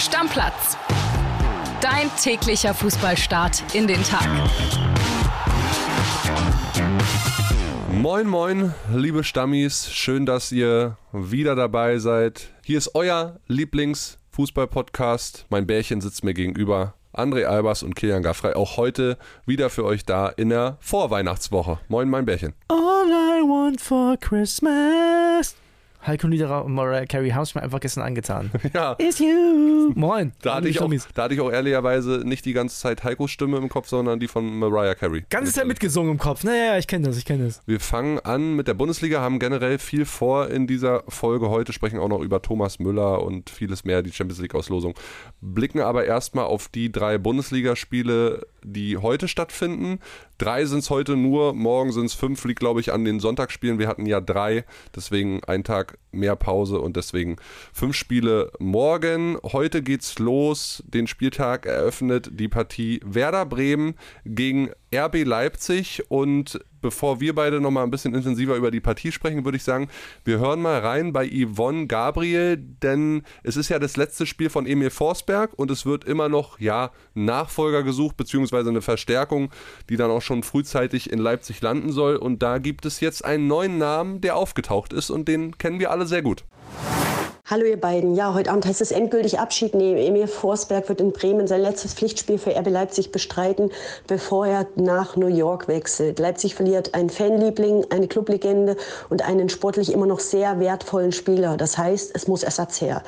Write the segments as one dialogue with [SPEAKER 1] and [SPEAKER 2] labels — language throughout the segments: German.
[SPEAKER 1] Stammplatz. Dein täglicher Fußballstart in den Tag.
[SPEAKER 2] Moin, moin, liebe Stammis. Schön, dass ihr wieder dabei seid. Hier ist euer Lieblingsfußball-Podcast. Mein Bärchen sitzt mir gegenüber. André Albers und Kilian Gaffrey auch heute wieder für euch da in der Vorweihnachtswoche. Moin, mein Bärchen.
[SPEAKER 3] All I want for Christmas Heiko Niederer und Mariah Carey haben es mir einfach gestern angetan.
[SPEAKER 2] Ja.
[SPEAKER 3] Is you. Moin.
[SPEAKER 2] Da hatte, ich auch, da hatte ich auch ehrlicherweise nicht die ganze Zeit Heikos Stimme im Kopf, sondern die von Mariah Carey.
[SPEAKER 3] Ganze Zeit mitgesungen im Kopf. Naja, ich kenne das, ich kenne das.
[SPEAKER 2] Wir fangen an mit der Bundesliga, haben generell viel vor in dieser Folge. Heute sprechen auch noch über Thomas Müller und vieles mehr, die Champions League-Auslosung. Blicken aber erstmal auf die drei Bundesligaspiele, die heute stattfinden. Drei sind es heute nur, morgen sind es fünf, liegt glaube ich an den Sonntagsspielen. Wir hatten ja drei, deswegen ein Tag mehr Pause und deswegen fünf Spiele morgen. Heute geht's los. Den Spieltag eröffnet die Partie Werder Bremen gegen RB Leipzig und bevor wir beide nochmal ein bisschen intensiver über die Partie sprechen, würde ich sagen, wir hören mal rein bei Yvonne Gabriel, denn es ist ja das letzte Spiel von Emil Forsberg und es wird immer noch, ja, Nachfolger gesucht, beziehungsweise eine Verstärkung, die dann auch schon frühzeitig in Leipzig landen soll. Und da gibt es jetzt einen neuen Namen, der aufgetaucht ist und den kennen wir alle sehr gut.
[SPEAKER 4] Hallo ihr beiden. Ja, heute Abend heißt es endgültig Abschied nehmen. Emil Forsberg wird in Bremen sein letztes Pflichtspiel für RB Leipzig bestreiten, bevor er nach New York wechselt. Leipzig verliert einen Fanliebling, eine Clublegende und einen sportlich immer noch sehr wertvollen Spieler. Das heißt, es muss Ersatz her.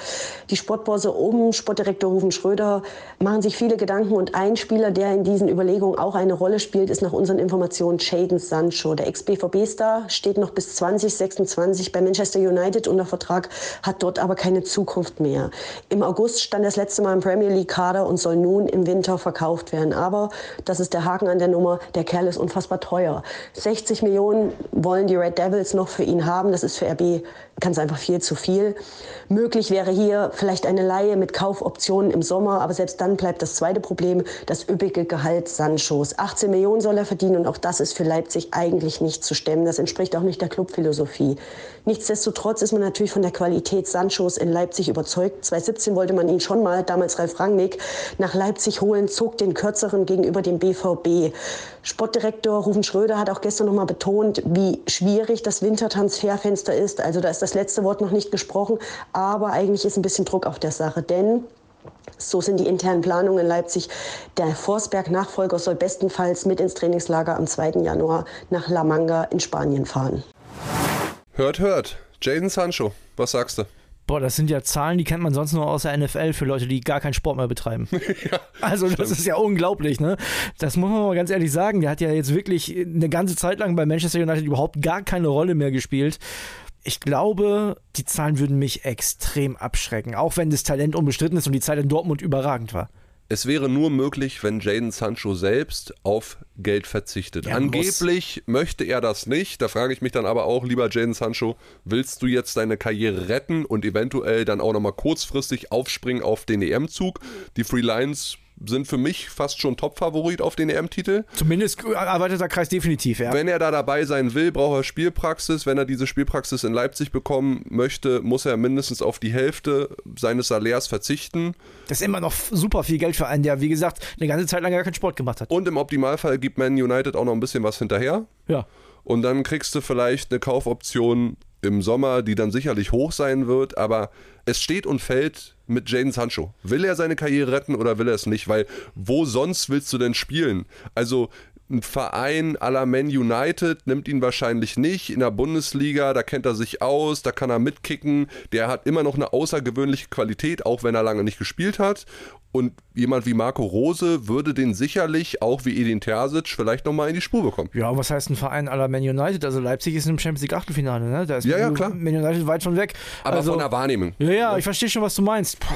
[SPEAKER 4] Die Sportbörse oben, Sportdirektor Rufen Schröder, machen sich viele Gedanken und ein Spieler, der in diesen Überlegungen auch eine Rolle spielt, ist nach unseren Informationen Jadon Sancho. Der Ex-BVB-Star steht noch bis 2026 bei Manchester United unter Vertrag, hat dort aber keine Zukunft mehr. Im August stand das letzte Mal im Premier League Kader und soll nun im Winter verkauft werden. Aber das ist der Haken an der Nummer. Der Kerl ist unfassbar teuer. 60 Millionen wollen die Red Devils noch für ihn haben. Das ist für RB ganz einfach viel zu viel. Möglich wäre hier vielleicht eine Laie mit Kaufoptionen im Sommer, aber selbst dann bleibt das zweite Problem das üppige Gehalt Sanchos. 18 Millionen soll er verdienen und auch das ist für Leipzig eigentlich nicht zu stemmen. Das entspricht auch nicht der Clubphilosophie. Nichtsdestotrotz ist man natürlich von der Qualität Sanchos in Leipzig überzeugt. 2017 wollte man ihn schon mal, damals Ralf Rangnick, nach Leipzig holen, zog den kürzeren gegenüber dem BVB. Sportdirektor Rufen Schröder hat auch gestern noch mal betont, wie schwierig das Wintertransferfenster ist. Also da ist das letzte Wort noch nicht gesprochen, aber eigentlich ist ein bisschen Druck auf der Sache, denn so sind die internen Planungen in Leipzig. Der Forsberg-Nachfolger soll bestenfalls mit ins Trainingslager am 2. Januar nach La Manga in Spanien fahren.
[SPEAKER 2] Hört, hört. Jaden Sancho, was sagst du?
[SPEAKER 3] Boah, das sind ja Zahlen, die kennt man sonst nur aus der NFL für Leute, die gar keinen Sport mehr betreiben. ja, also das stimmt. ist ja unglaublich, ne? Das muss man mal ganz ehrlich sagen. Der hat ja jetzt wirklich eine ganze Zeit lang bei Manchester United überhaupt gar keine Rolle mehr gespielt. Ich glaube, die Zahlen würden mich extrem abschrecken, auch wenn das Talent unbestritten ist und die Zeit in Dortmund überragend war.
[SPEAKER 2] Es wäre nur möglich, wenn Jaden Sancho selbst auf Geld verzichtet. Ja, Angeblich muss. möchte er das nicht. Da frage ich mich dann aber auch, lieber Jaden Sancho, willst du jetzt deine Karriere retten und eventuell dann auch nochmal kurzfristig aufspringen auf den EM-Zug? Die Free Lions sind für mich fast schon Top-Favorit auf den EM-Titel.
[SPEAKER 3] Zumindest erweiterter Kreis definitiv, ja.
[SPEAKER 2] Wenn er da dabei sein will, braucht er Spielpraxis. Wenn er diese Spielpraxis in Leipzig bekommen möchte, muss er mindestens auf die Hälfte seines Salärs verzichten.
[SPEAKER 3] Das ist immer noch super viel Geld für einen, der, wie gesagt, eine ganze Zeit lang gar keinen Sport gemacht hat.
[SPEAKER 2] Und im Optimalfall gibt Man United auch noch ein bisschen was hinterher.
[SPEAKER 3] Ja.
[SPEAKER 2] Und dann kriegst du vielleicht eine Kaufoption im Sommer, die dann sicherlich hoch sein wird, aber es steht und fällt mit Jaden Sancho. Will er seine Karriere retten oder will er es nicht? Weil wo sonst willst du denn spielen? Also ein Verein à la Man United nimmt ihn wahrscheinlich nicht. In der Bundesliga, da kennt er sich aus, da kann er mitkicken. Der hat immer noch eine außergewöhnliche Qualität, auch wenn er lange nicht gespielt hat. Und jemand wie Marco Rose würde den sicherlich, auch wie Edin Terzic, vielleicht nochmal in die Spur bekommen.
[SPEAKER 3] Ja, was heißt ein Verein aller Man United? Also Leipzig ist im Champions League Achtelfinale, ne? Da ist
[SPEAKER 2] ja, ja, klar.
[SPEAKER 3] Man United weit von weg.
[SPEAKER 2] Aber
[SPEAKER 3] also,
[SPEAKER 2] von der Wahrnehmung.
[SPEAKER 3] Ja, ja, ich verstehe schon, was du meinst. Puh.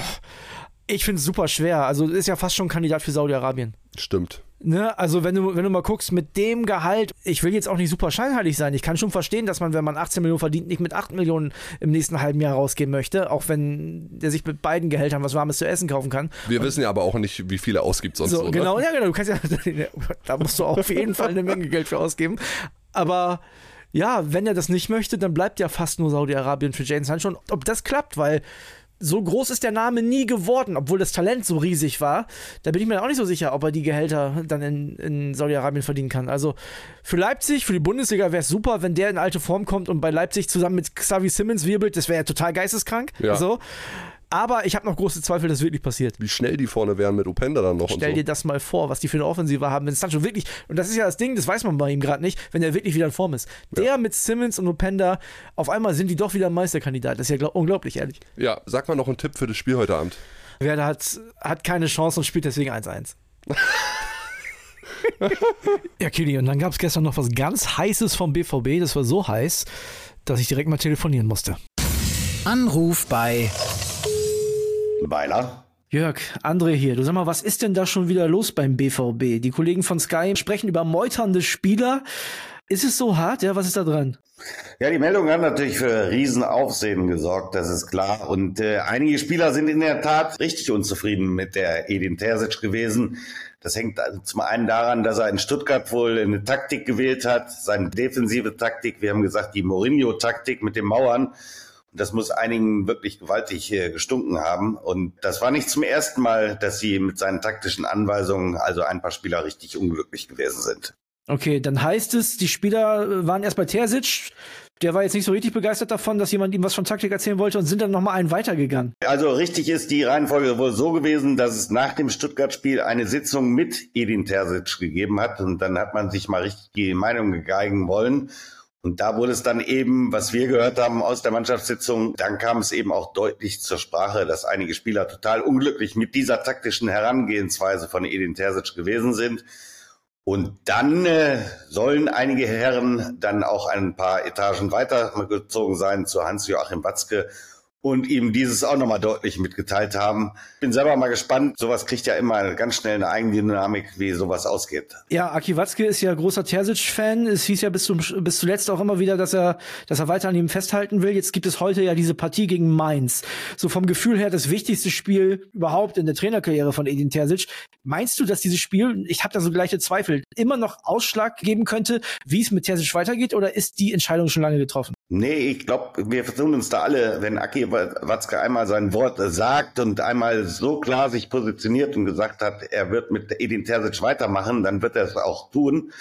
[SPEAKER 3] Ich finde es super schwer. Also ist ja fast schon ein Kandidat für Saudi-Arabien.
[SPEAKER 2] Stimmt.
[SPEAKER 3] Ne, also wenn du, wenn du mal guckst, mit dem Gehalt, ich will jetzt auch nicht super scheinheilig sein. Ich kann schon verstehen, dass man, wenn man 18 Millionen verdient, nicht mit 8 Millionen im nächsten halben Jahr rausgehen möchte, auch wenn der sich mit beiden Gehältern was Warmes zu essen kaufen kann.
[SPEAKER 2] Wir Und, wissen ja aber auch nicht, wie viel er ausgibt sonst so. so
[SPEAKER 3] genau, ne? ja, genau. Du kannst ja, da musst du auch auf jeden Fall eine Menge Geld für ausgeben. Aber ja, wenn er das nicht möchte, dann bleibt ja fast nur Saudi-Arabien für Jaden Sancho. Ob das klappt, weil so groß ist der Name nie geworden, obwohl das Talent so riesig war. Da bin ich mir auch nicht so sicher, ob er die Gehälter dann in, in Saudi-Arabien verdienen kann. Also für Leipzig, für die Bundesliga wäre es super, wenn der in alte Form kommt und bei Leipzig zusammen mit Xavi Simmons wirbelt. Das wäre ja total geisteskrank. Ja. So. Aber ich habe noch große Zweifel, dass es wirklich passiert.
[SPEAKER 2] Wie schnell die vorne wären mit Openda dann noch.
[SPEAKER 3] Stell so. dir das mal vor, was die für eine Offensive haben. Wenn Sancho wirklich, und das ist ja das Ding, das weiß man bei ihm gerade nicht, wenn er wirklich wieder in Form ist. Ja. Der mit Simmons und Openda, auf einmal sind die doch wieder Meisterkandidat. Das ist ja unglaublich, ehrlich.
[SPEAKER 2] Ja, sag mal noch einen Tipp für das Spiel heute Abend.
[SPEAKER 3] Werder hat, hat keine Chance und spielt deswegen 1-1. ja, Kili, und dann gab es gestern noch was ganz Heißes vom BVB. Das war so heiß, dass ich direkt mal telefonieren musste.
[SPEAKER 1] Anruf bei
[SPEAKER 5] Weiler.
[SPEAKER 3] Jörg, André hier. Du sag mal, was ist denn da schon wieder los beim BVB? Die Kollegen von Sky sprechen über meuternde Spieler. Ist es so hart? Ja, was ist da dran?
[SPEAKER 5] Ja, die Meldung hat natürlich für Riesenaufsehen gesorgt, das ist klar. Und äh, einige Spieler sind in der Tat richtig unzufrieden mit der Edin Terzic gewesen. Das hängt also zum einen daran, dass er in Stuttgart wohl eine Taktik gewählt hat, seine defensive Taktik. Wir haben gesagt, die Mourinho-Taktik mit den Mauern. Das muss einigen wirklich gewaltig äh, gestunken haben. Und das war nicht zum ersten Mal, dass sie mit seinen taktischen Anweisungen, also ein paar Spieler, richtig unglücklich gewesen sind.
[SPEAKER 3] Okay, dann heißt es, die Spieler äh, waren erst bei Terzic. Der war jetzt nicht so richtig begeistert davon, dass jemand ihm was von Taktik erzählen wollte und sind dann nochmal einen weitergegangen.
[SPEAKER 5] Also richtig ist die Reihenfolge wohl so gewesen, dass es nach dem Stuttgart-Spiel eine Sitzung mit Edin Terzic gegeben hat und dann hat man sich mal richtig die Meinung gegeigen wollen. Und da wurde es dann eben, was wir gehört haben aus der Mannschaftssitzung, dann kam es eben auch deutlich zur Sprache, dass einige Spieler total unglücklich mit dieser taktischen Herangehensweise von Edin Terzic gewesen sind. Und dann äh, sollen einige Herren dann auch ein paar Etagen weitergezogen sein zu Hans-Joachim Watzke und ihm dieses auch nochmal deutlich mitgeteilt haben. Bin selber mal gespannt. Sowas kriegt ja immer ganz schnell eine Eigendynamik, wie sowas ausgeht.
[SPEAKER 3] Ja, Aki Watzke ist ja großer Terzic-Fan. Es hieß ja bis, zum, bis zuletzt auch immer wieder, dass er, dass er weiter an ihm festhalten will. Jetzt gibt es heute ja diese Partie gegen Mainz. So vom Gefühl her das wichtigste Spiel überhaupt in der Trainerkarriere von Edin Terzic. Meinst du, dass dieses Spiel, ich habe da so gleiche Zweifel, immer noch Ausschlag geben könnte, wie es mit Terzic weitergeht? Oder ist die Entscheidung schon lange getroffen?
[SPEAKER 5] Nee, ich glaube, wir versuchen uns da alle, wenn Aki Watzke einmal sein Wort sagt und einmal so klar sich positioniert und gesagt hat, er wird mit Edin Terzic weitermachen, dann wird er es auch tun,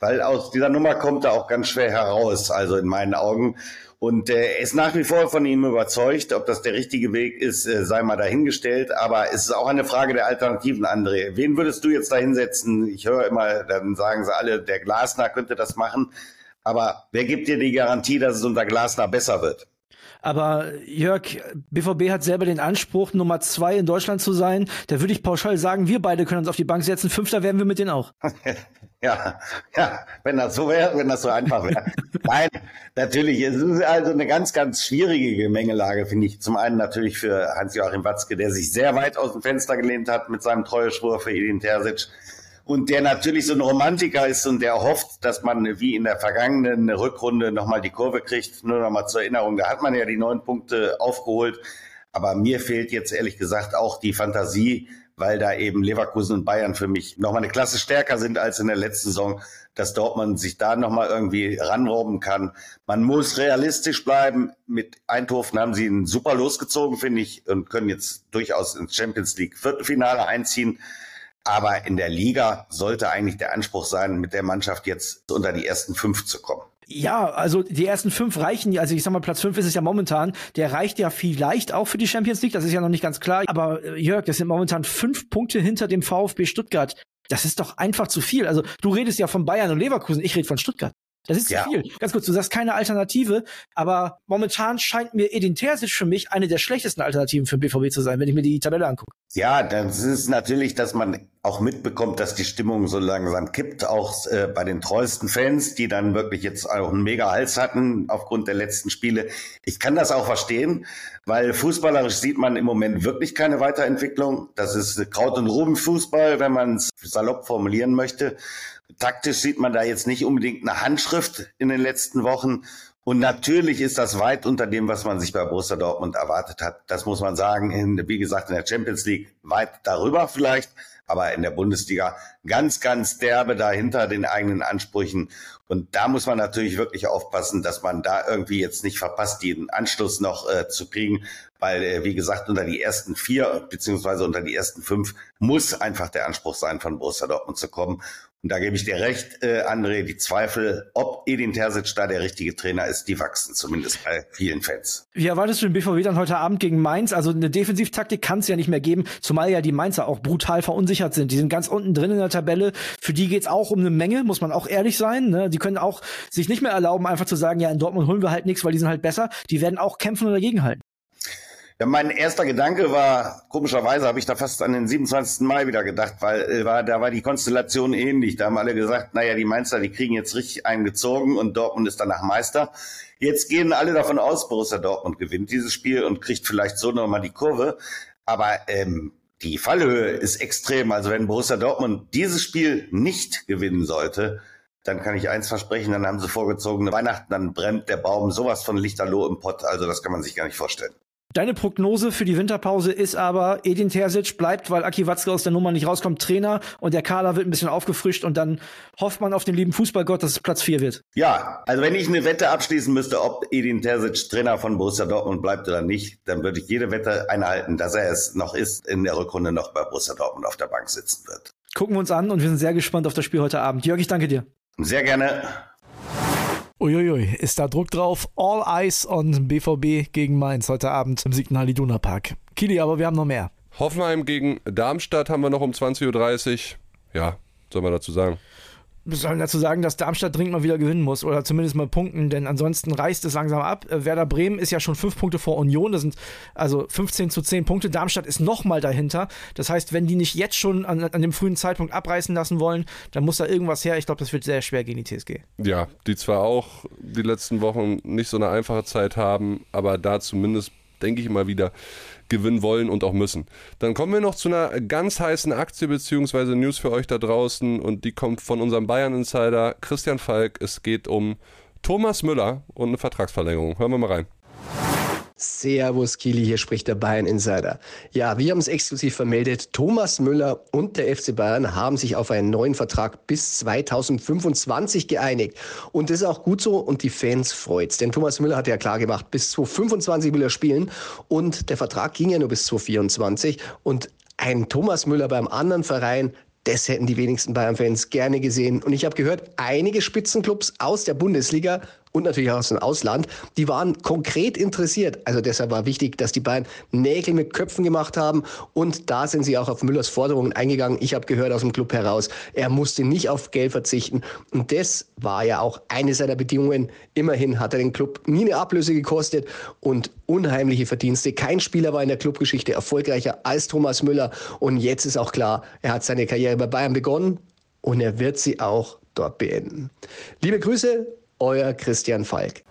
[SPEAKER 5] weil aus dieser Nummer kommt er auch ganz schwer heraus, also in meinen Augen. Und äh, er ist nach wie vor von ihm überzeugt, ob das der richtige Weg ist, äh, sei mal dahingestellt. Aber es ist auch eine Frage der Alternativen, André. Wen würdest du jetzt da hinsetzen? Ich höre immer, dann sagen sie alle, der Glasner könnte das machen. Aber wer gibt dir die Garantie, dass es unter Glasner besser wird?
[SPEAKER 3] Aber Jörg, BVB hat selber den Anspruch, Nummer zwei in Deutschland zu sein. Da würde ich pauschal sagen, wir beide können uns auf die Bank setzen. Fünfter werden wir mit denen auch.
[SPEAKER 5] ja, ja, wenn das so wäre, wenn das so einfach wäre. Nein, natürlich. Es ist also eine ganz, ganz schwierige Gemengelage, finde ich. Zum einen natürlich für Hans-Joachim Watzke, der sich sehr weit aus dem Fenster gelehnt hat mit seinem Treueschwur für Edin Terzic und der natürlich so ein Romantiker ist und der hofft, dass man wie in der vergangenen Rückrunde nochmal die Kurve kriegt. Nur nochmal zur Erinnerung, da hat man ja die neun Punkte aufgeholt. Aber mir fehlt jetzt ehrlich gesagt auch die Fantasie, weil da eben Leverkusen und Bayern für mich nochmal eine Klasse stärker sind als in der letzten Saison, dass Dortmund sich da nochmal irgendwie ranrobben kann. Man muss realistisch bleiben. Mit Eindhoven haben sie einen super losgezogen, finde ich, und können jetzt durchaus ins Champions League Viertelfinale einziehen. Aber in der Liga sollte eigentlich der Anspruch sein, mit der Mannschaft jetzt unter die ersten fünf zu kommen.
[SPEAKER 3] Ja, also die ersten fünf reichen, also ich sag mal, Platz fünf ist es ja momentan, der reicht ja vielleicht auch für die Champions League, das ist ja noch nicht ganz klar. Aber äh, Jörg, das sind momentan fünf Punkte hinter dem VfB Stuttgart. Das ist doch einfach zu viel. Also du redest ja von Bayern und Leverkusen, ich rede von Stuttgart. Das ist ja. zu viel. Ganz kurz, du sagst keine Alternative, aber momentan scheint mir Edin Terzic für mich eine der schlechtesten Alternativen für den BVB zu sein, wenn ich mir die Tabelle angucke.
[SPEAKER 5] Ja, das ist natürlich, dass man auch mitbekommt, dass die Stimmung so langsam kippt, auch äh, bei den treuesten Fans, die dann wirklich jetzt auch einen mega Hals hatten aufgrund der letzten Spiele. Ich kann das auch verstehen, weil fußballerisch sieht man im Moment wirklich keine Weiterentwicklung. Das ist Kraut- und Rubenfußball, wenn man es salopp formulieren möchte. Taktisch sieht man da jetzt nicht unbedingt eine Handschrift in den letzten Wochen. Und natürlich ist das weit unter dem, was man sich bei Borussia Dortmund erwartet hat. Das muss man sagen. In, wie gesagt, in der Champions League weit darüber vielleicht, aber in der Bundesliga ganz, ganz derbe dahinter den eigenen Ansprüchen. Und da muss man natürlich wirklich aufpassen, dass man da irgendwie jetzt nicht verpasst, den Anschluss noch äh, zu kriegen, weil, äh, wie gesagt, unter die ersten vier beziehungsweise unter die ersten fünf muss einfach der Anspruch sein, von Borussia Dortmund zu kommen. Und da gebe ich dir recht, äh, André, die Zweifel, ob Edin Terzic da der richtige Trainer ist, die wachsen zumindest bei vielen Fans.
[SPEAKER 3] Wie erwartest du den BVW dann heute Abend gegen Mainz? Also eine Defensivtaktik kann es ja nicht mehr geben, zumal ja die Mainzer auch brutal verunsichert sind. Die sind ganz unten drin in der Tabelle. Für die geht's auch um eine Menge, muss man auch ehrlich sein. Ne? Die können auch sich nicht mehr erlauben, einfach zu sagen, ja, in Dortmund holen wir halt nichts, weil die sind halt besser. Die werden auch kämpfen und dagegenhalten.
[SPEAKER 5] Ja, mein erster Gedanke war, komischerweise habe ich da fast an den 27. Mai wieder gedacht, weil äh, war, da war die Konstellation ähnlich. Da haben alle gesagt, naja, die Mainzer, die kriegen jetzt richtig einen gezogen und Dortmund ist danach Meister. Jetzt gehen alle davon aus, Borussia Dortmund gewinnt dieses Spiel und kriegt vielleicht so nochmal die Kurve. Aber ähm, die Fallhöhe ist extrem. Also wenn Borussia Dortmund dieses Spiel nicht gewinnen sollte, dann kann ich eins versprechen, dann haben sie vorgezogene Weihnachten, dann brennt der Baum sowas von Lichterloh im Pott. Also das kann man sich gar nicht vorstellen.
[SPEAKER 3] Deine Prognose für die Winterpause ist aber, Edin Terzic bleibt, weil Aki Watzke aus der Nummer nicht rauskommt, Trainer und der Kader wird ein bisschen aufgefrischt und dann hofft man auf den lieben Fußballgott, dass es Platz 4 wird.
[SPEAKER 5] Ja, also wenn ich eine Wette abschließen müsste, ob Edin Terzic Trainer von Borussia Dortmund bleibt oder nicht, dann würde ich jede Wette einhalten, dass er es noch ist, in der Rückrunde noch bei Borussia Dortmund auf der Bank sitzen wird.
[SPEAKER 3] Gucken wir uns an und wir sind sehr gespannt auf das Spiel heute Abend. Jörg, ich danke dir.
[SPEAKER 5] Sehr gerne.
[SPEAKER 3] Uiuiui, ist da Druck drauf? All Eyes on BVB gegen Mainz heute Abend im Signal Iduna Park. Kili, aber wir haben noch mehr.
[SPEAKER 2] Hoffenheim gegen Darmstadt haben wir noch um 20.30 Uhr. Ja, soll man dazu sagen?
[SPEAKER 3] Wir sollen dazu sagen, dass Darmstadt dringend mal wieder gewinnen muss oder zumindest mal punkten, denn ansonsten reißt es langsam ab. Äh, Werder Bremen ist ja schon fünf Punkte vor Union, das sind also 15 zu 10 Punkte. Darmstadt ist nochmal dahinter. Das heißt, wenn die nicht jetzt schon an, an, dem frühen Zeitpunkt abreißen lassen wollen, dann muss da irgendwas her. Ich glaube, das wird sehr schwer gegen die TSG.
[SPEAKER 2] Ja, die zwar auch die letzten Wochen nicht so eine einfache Zeit haben, aber da zumindest denke ich immer wieder, gewinnen wollen und auch müssen. Dann kommen wir noch zu einer ganz heißen Aktie bzw. News für euch da draußen und die kommt von unserem Bayern-Insider Christian Falk. Es geht um Thomas Müller und eine Vertragsverlängerung. Hören wir mal rein.
[SPEAKER 6] Servus Kili, hier spricht der Bayern Insider. Ja, wir haben es exklusiv vermeldet. Thomas Müller und der FC Bayern haben sich auf einen neuen Vertrag bis 2025 geeinigt. Und das ist auch gut so und die Fans freut's. Denn Thomas Müller hat ja klar gemacht, bis 2025 will er spielen und der Vertrag ging ja nur bis 2024 und ein Thomas Müller beim anderen Verein, das hätten die wenigsten Bayern-Fans gerne gesehen. Und ich habe gehört, einige Spitzenclubs aus der Bundesliga und natürlich auch aus dem Ausland, die waren konkret interessiert. Also deshalb war wichtig, dass die beiden Nägel mit Köpfen gemacht haben und da sind sie auch auf Müllers Forderungen eingegangen. Ich habe gehört aus dem Club heraus, er musste nicht auf Geld verzichten und das war ja auch eine seiner Bedingungen. Immerhin hat er den Club nie eine Ablöse gekostet und unheimliche Verdienste. Kein Spieler war in der Clubgeschichte erfolgreicher als Thomas Müller und jetzt ist auch klar, er hat seine Karriere bei Bayern begonnen und er wird sie auch dort beenden. Liebe Grüße euer Christian Falk.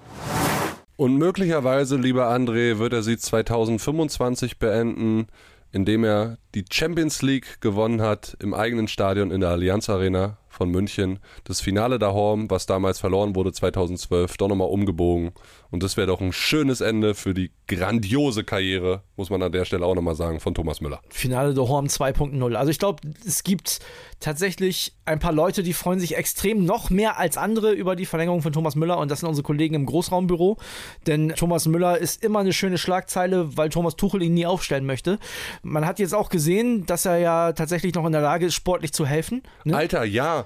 [SPEAKER 2] Und möglicherweise, lieber André, wird er sie 2025 beenden, indem er die Champions League gewonnen hat im eigenen Stadion in der Allianz Arena von München. Das Finale da Horm, was damals verloren wurde 2012, doch nochmal umgebogen. Und das wäre doch ein schönes Ende für die grandiose Karriere, muss man an der Stelle auch nochmal sagen, von Thomas Müller.
[SPEAKER 3] Finale der Horm 2.0. Also ich glaube, es gibt tatsächlich ein paar Leute, die freuen sich extrem noch mehr als andere über die Verlängerung von Thomas Müller und das sind unsere Kollegen im Großraumbüro. Denn Thomas Müller ist immer eine schöne Schlagzeile, weil Thomas Tuchel ihn nie aufstellen möchte. Man hat jetzt auch gesehen, dass er ja tatsächlich noch in der Lage ist, sportlich zu helfen.
[SPEAKER 2] Ne? Alter, ja.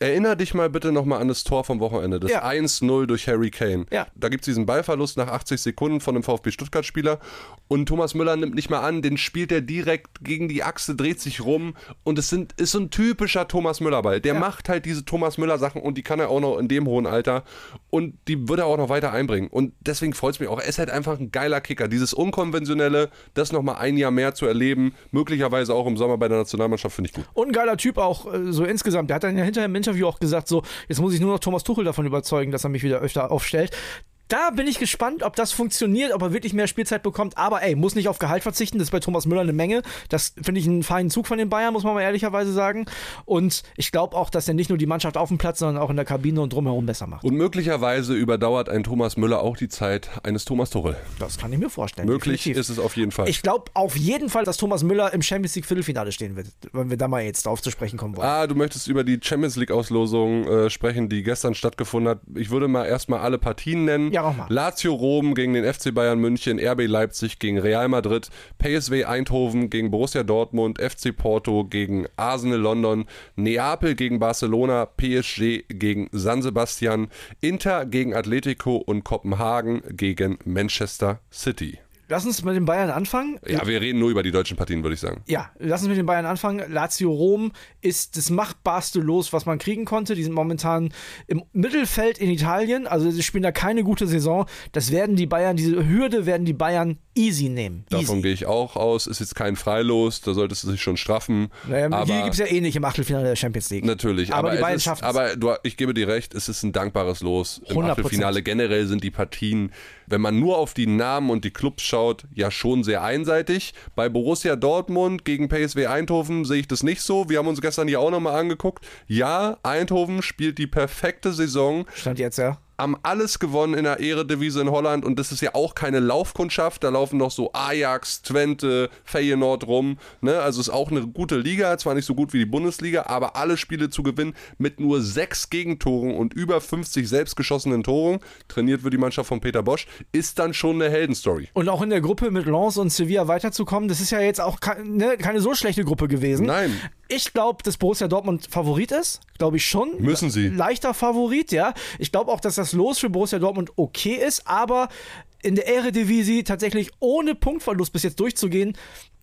[SPEAKER 2] Erinner dich mal bitte nochmal an das Tor vom Wochenende, das ja. 1-0 durch Harry Kane. Ja. Da gibt es diesen Ballverlust nach 80 Sekunden von einem VfB Stuttgart-Spieler und Thomas Müller nimmt nicht mal an, den spielt er direkt gegen die Achse, dreht sich rum und es sind, ist so ein typischer Thomas Müller-Ball. Der ja. macht halt diese Thomas Müller-Sachen und die kann er auch noch in dem hohen Alter und die wird er auch noch weiter einbringen. Und deswegen freut es mich auch. Er ist halt einfach ein geiler Kicker. Dieses Unkonventionelle, das nochmal ein Jahr mehr zu erleben, möglicherweise auch im Sommer bei der Nationalmannschaft, finde ich gut.
[SPEAKER 3] Und ein geiler Typ auch äh, so insgesamt. Der hat dann ja hinterher im Interview Interview auch gesagt, so, jetzt muss ich nur noch Thomas Tuchel davon überzeugen, dass er mich wieder öfter aufstellt. Da bin ich gespannt, ob das funktioniert, ob er wirklich mehr Spielzeit bekommt. Aber ey, muss nicht auf Gehalt verzichten. Das ist bei Thomas Müller eine Menge. Das finde ich einen feinen Zug von den Bayern, muss man mal ehrlicherweise sagen. Und ich glaube auch, dass er nicht nur die Mannschaft auf dem Platz, sondern auch in der Kabine und drumherum besser macht.
[SPEAKER 2] Und möglicherweise überdauert ein Thomas Müller auch die Zeit eines Thomas Tuchel.
[SPEAKER 3] Das kann ich mir vorstellen.
[SPEAKER 2] Möglich definitiv. ist es auf jeden Fall.
[SPEAKER 3] Ich glaube auf jeden Fall, dass Thomas Müller im Champions League Viertelfinale stehen wird, wenn wir da mal jetzt drauf zu sprechen kommen wollen.
[SPEAKER 2] Ah, du möchtest über die Champions League Auslosung äh, sprechen, die gestern stattgefunden hat. Ich würde mal erstmal alle Partien nennen.
[SPEAKER 3] Ja Ja, mach mal.
[SPEAKER 2] Lazio Rom gegen den FC Bayern München, RB Leipzig gegen Real Madrid, PSW Eindhoven gegen Borussia Dortmund, FC Porto gegen Arsenal London, Neapel gegen Barcelona, PSG gegen San Sebastian, Inter gegen Atletico und Kopenhagen gegen Manchester City.
[SPEAKER 3] Lass uns mit den Bayern anfangen.
[SPEAKER 2] Ja, wir reden nur über die deutschen Partien, würde ich sagen.
[SPEAKER 3] Ja, lass uns mit den Bayern anfangen. Lazio Rom ist das machbarste Los, was man kriegen konnte. Die sind momentan im Mittelfeld in Italien. Also sie spielen da keine gute Saison. Das werden die Bayern, diese Hürde werden die Bayern easy nehmen.
[SPEAKER 2] Davon
[SPEAKER 3] Easy.
[SPEAKER 2] gehe ich auch aus. Ist jetzt kein Freilos, da solltest du dich schon straffen.
[SPEAKER 3] Naja,
[SPEAKER 2] aber
[SPEAKER 3] hier gibt es ja eh nicht im Achtelfinale der Champions League.
[SPEAKER 2] Natürlich,
[SPEAKER 3] Aber
[SPEAKER 2] aber,
[SPEAKER 3] die
[SPEAKER 2] es
[SPEAKER 3] Bayern
[SPEAKER 2] ist,
[SPEAKER 3] schaffen's.
[SPEAKER 2] aber du, ich gebe dir recht, es ist ein dankbares Los. Im
[SPEAKER 3] 100%.
[SPEAKER 2] Achtelfinale generell sind die Partien, wenn man nur auf die Namen und die Clubs schaut, ja schon sehr einseitig. Bei Borussia Dortmund gegen PSW Eindhoven sehe ich das nicht so. Wir haben uns gestern hier auch nochmal angeguckt. Ja, Eindhoven spielt die perfekte Saison
[SPEAKER 3] Stand jetzt, ja.
[SPEAKER 2] Haben alles gewonnen in der Eredivise in Holland und das ist ja auch keine Laufkundschaft. Da laufen noch so Ajax, Twente, Feyenoord rum. Ne? Also ist auch eine gute Liga, zwar nicht so gut wie die Bundesliga, aber alle Spiele zu gewinnen mit nur sechs Gegentoren und über 50 selbstgeschossenen Toren, trainiert wird die Mannschaft von Peter Bosch, ist dann schon eine Heldenstory.
[SPEAKER 3] Und auch in der Gruppe mit Lens und Sevilla weiterzukommen, das ist ja jetzt auch ke ne, keine so schlechte Gruppe gewesen.
[SPEAKER 2] Nein.
[SPEAKER 3] Ich glaube, dass Borussia Dortmund Favorit ist. Glaube ich schon.
[SPEAKER 2] Müssen sie.
[SPEAKER 3] Leichter Favorit, ja. Ich glaube auch, dass das Los für Borussia Dortmund okay ist, aber in der Eredivisie tatsächlich ohne Punktverlust bis jetzt durchzugehen,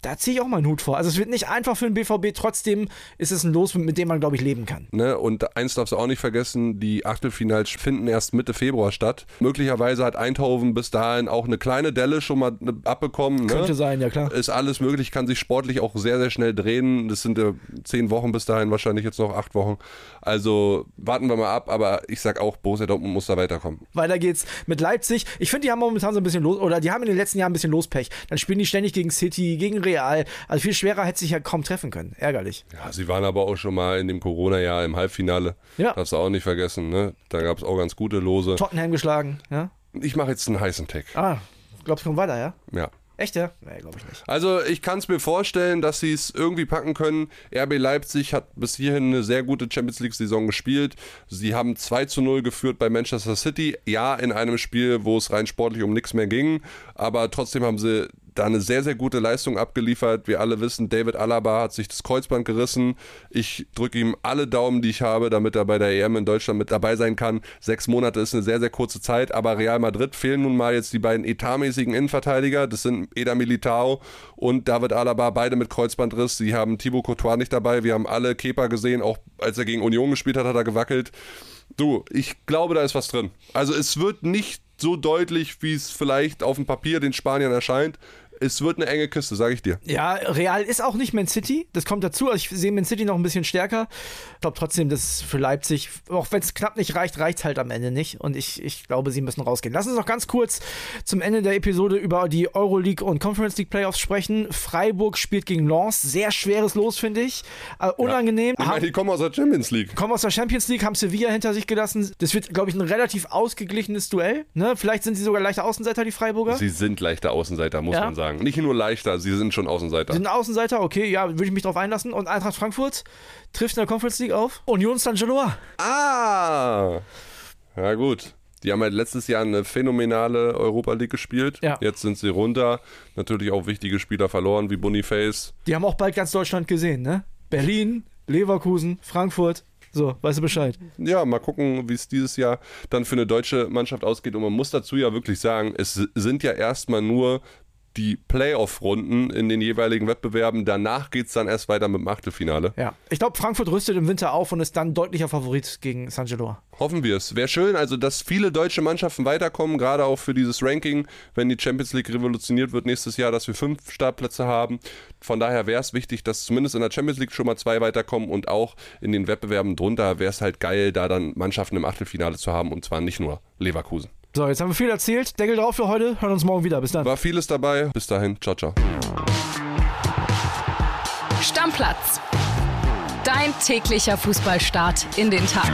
[SPEAKER 3] da ziehe ich auch mal einen Hut vor. Also es wird nicht einfach für den BVB, trotzdem ist es ein Los, mit dem man, glaube ich, leben kann.
[SPEAKER 2] Ne? Und eins darfst du auch nicht vergessen, die Achtelfinals finden erst Mitte Februar statt. Möglicherweise hat Eindhoven bis dahin auch eine kleine Delle schon mal ne, abbekommen. Ne?
[SPEAKER 3] Könnte sein, ja klar.
[SPEAKER 2] Ist alles möglich, kann sich sportlich auch sehr, sehr schnell drehen. Das sind ja zehn Wochen bis dahin, wahrscheinlich jetzt noch acht Wochen. Also warten wir mal ab, aber ich sag auch, Borussia Dortmund muss da weiterkommen.
[SPEAKER 3] Weiter geht's mit Leipzig. Ich finde, die haben momentan so ein bisschen los, oder die haben in den letzten Jahren ein bisschen Lospech. Dann spielen die ständig gegen City, gegen Real. Also viel schwerer hätte sich ja kaum treffen können. Ärgerlich.
[SPEAKER 2] Ja, sie waren aber auch schon mal in dem Corona-Jahr im Halbfinale.
[SPEAKER 3] Ja.
[SPEAKER 2] Darfst du auch nicht vergessen, ne? Da gab es auch ganz gute Lose.
[SPEAKER 3] Tottenham geschlagen, ja?
[SPEAKER 2] Ich mache jetzt einen heißen Tag.
[SPEAKER 3] Ah, glaubst du, kommt weiter, ja?
[SPEAKER 2] Ja.
[SPEAKER 3] Echt, ja? Nee, glaube ich nicht.
[SPEAKER 2] Also ich kann es mir vorstellen, dass sie es irgendwie packen können. RB Leipzig hat bis hierhin eine sehr gute Champions League-Saison gespielt. Sie haben 2 zu 0 geführt bei Manchester City. Ja, in einem Spiel, wo es rein sportlich um nichts mehr ging. Aber trotzdem haben sie da eine sehr, sehr gute Leistung abgeliefert. Wir alle wissen, David Alaba hat sich das Kreuzband gerissen. Ich drücke ihm alle Daumen, die ich habe, damit er bei der EM in Deutschland mit dabei sein kann. Sechs Monate ist eine sehr, sehr kurze Zeit, aber Real Madrid fehlen nun mal jetzt die beiden etatmäßigen Innenverteidiger. Das sind Eda Militao und David Alaba, beide mit Kreuzbandriss. Sie haben Thibaut Courtois nicht dabei. Wir haben alle Kepa gesehen, auch als er gegen Union gespielt hat, hat er gewackelt. Du, ich glaube, da ist was drin. Also es wird nicht so deutlich, wie es vielleicht auf dem Papier den Spaniern erscheint. Es wird eine enge Kiste, sage ich dir.
[SPEAKER 3] Ja, Real ist auch nicht Man City. Das kommt dazu. Also ich sehe Man City noch ein bisschen stärker. Ich glaube trotzdem, dass für Leipzig, auch wenn es knapp nicht reicht, reicht es halt am Ende nicht. Und ich, ich glaube, sie müssen rausgehen. Lass uns noch ganz kurz zum Ende der Episode über die Euroleague und Conference League Playoffs sprechen. Freiburg spielt gegen Lens. Sehr schweres Los, finde ich. Äh, unangenehm.
[SPEAKER 2] Ich meine, die kommen aus der Champions League.
[SPEAKER 3] kommen aus der Champions League, haben Sevilla hinter sich gelassen. Das wird, glaube ich, ein relativ ausgeglichenes Duell. Ne? Vielleicht sind sie sogar leichter Außenseiter, die Freiburger.
[SPEAKER 2] Sie sind leichter Außenseiter, muss
[SPEAKER 3] Ja.
[SPEAKER 2] man sagen. Nicht nur leichter, sie sind schon Außenseiter.
[SPEAKER 3] Sie sind Außenseiter, okay, ja, würde ich mich drauf einlassen. Und Eintracht Frankfurt trifft in der Conference League auf. Union Saint-Gilloise.
[SPEAKER 2] ah! Ja, gut. Die haben halt letztes Jahr eine phänomenale Europa League gespielt.
[SPEAKER 3] Ja.
[SPEAKER 2] Jetzt sind sie runter. Natürlich auch wichtige Spieler verloren, wie Boniface.
[SPEAKER 3] Die haben auch bald ganz Deutschland gesehen, ne? Berlin, Leverkusen, Frankfurt. So, weißt du Bescheid.
[SPEAKER 2] Ja, mal gucken, wie es dieses Jahr dann für eine deutsche Mannschaft ausgeht. Und man muss dazu ja wirklich sagen, es sind ja erstmal nur die Playoff-Runden in den jeweiligen Wettbewerben. Danach geht es dann erst weiter mit dem Achtelfinale.
[SPEAKER 3] Ja. Ich glaube, Frankfurt rüstet im Winter auf und ist dann deutlicher Favorit gegen Saint-Gilloise.
[SPEAKER 2] Hoffen wir es. Wäre schön, also dass viele deutsche Mannschaften weiterkommen, gerade auch für dieses Ranking, wenn die Champions League revolutioniert wird nächstes Jahr, dass wir fünf Startplätze haben. Von daher wäre es wichtig, dass zumindest in der Champions League schon mal zwei weiterkommen und auch in den Wettbewerben drunter wäre es halt geil, da dann Mannschaften im Achtelfinale zu haben und zwar nicht nur Leverkusen.
[SPEAKER 3] So, jetzt haben wir viel erzählt. Deckel drauf für heute. Hören uns morgen wieder. Bis dann.
[SPEAKER 2] War vieles dabei. Bis dahin. Ciao, ciao.
[SPEAKER 1] Stammplatz. Dein täglicher Fußballstart in den Tag.